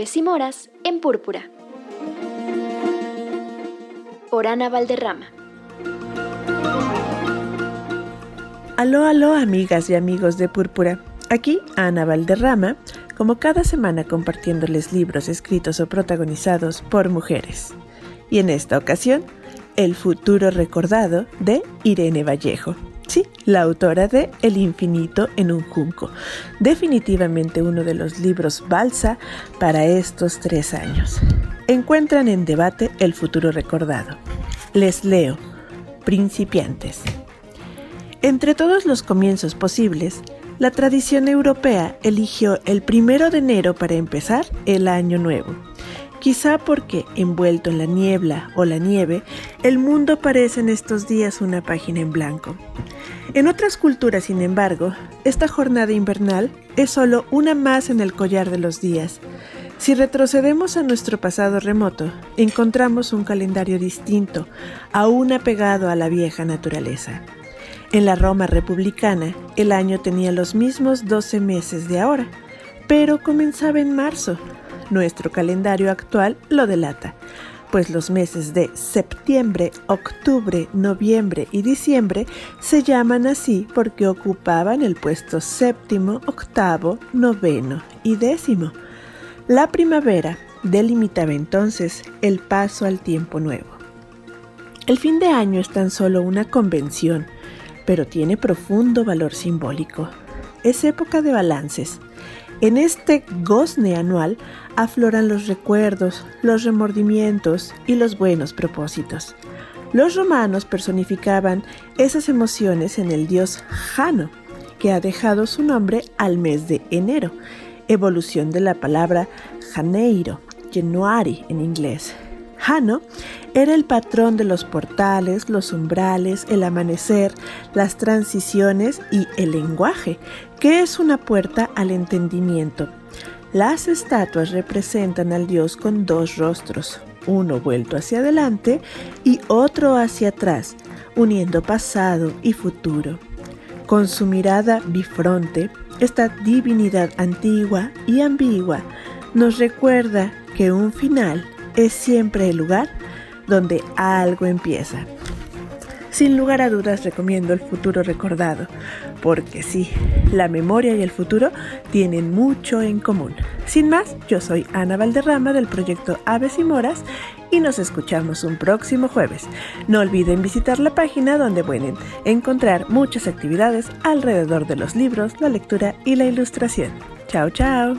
Y Moras en Púrpura. Por Ana Valderrama. Aló, aló, amigas y amigos de Púrpura. Aquí Ana Valderrama, como cada semana compartiéndoles libros escritos o protagonizados por mujeres. Y en esta ocasión, El futuro recordado de Irene Vallejo. La autora de El infinito en un junco. Definitivamente uno de los libros balsa para estos tres años. Encuentran en debate el futuro recordado. Les leo. Principiantes. Entre todos los comienzos posibles, la tradición europea eligió el primero de enero para empezar el año nuevo Quizá porque, envuelto en la niebla o la nieve, el mundo parece en estos días una página en blanco. En otras culturas, sin embargo, esta jornada invernal es solo una más en el collar de los días. Si retrocedemos a nuestro pasado remoto, encontramos un calendario distinto, aún apegado a la vieja naturaleza. En la Roma republicana, el año tenía los mismos 12 meses de ahora, pero comenzaba en marzo, nuestro calendario actual lo delata, pues los meses de septiembre, octubre, noviembre y diciembre se llaman así porque ocupaban el puesto séptimo, octavo, noveno y décimo. La primavera delimitaba entonces el paso al tiempo nuevo. El fin de año es tan solo una convención, pero tiene profundo valor simbólico. Es época de balances, en este gozne anual afloran los recuerdos, los remordimientos y los buenos propósitos. Los romanos personificaban esas emociones en el dios Jano, que ha dejado su nombre al mes de enero, evolución de la palabra Janeiro, January en inglés. Jano era el patrón de los portales, los umbrales, el amanecer, las transiciones y el lenguaje, que es una puerta al entendimiento. Las estatuas representan al dios con dos rostros, uno vuelto hacia adelante y otro hacia atrás, uniendo pasado y futuro. Con su mirada bifronte, esta divinidad antigua y ambigua nos recuerda que un final es siempre el lugar donde algo empieza. Sin lugar a dudas recomiendo el futuro recordado, porque sí, la memoria y el futuro tienen mucho en común. Sin más, yo soy Ana Valderrama del proyecto Aves y Moras y nos escuchamos un próximo jueves. No olviden visitar la página donde pueden encontrar muchas actividades alrededor de los libros, la lectura y la ilustración. Chao, chao.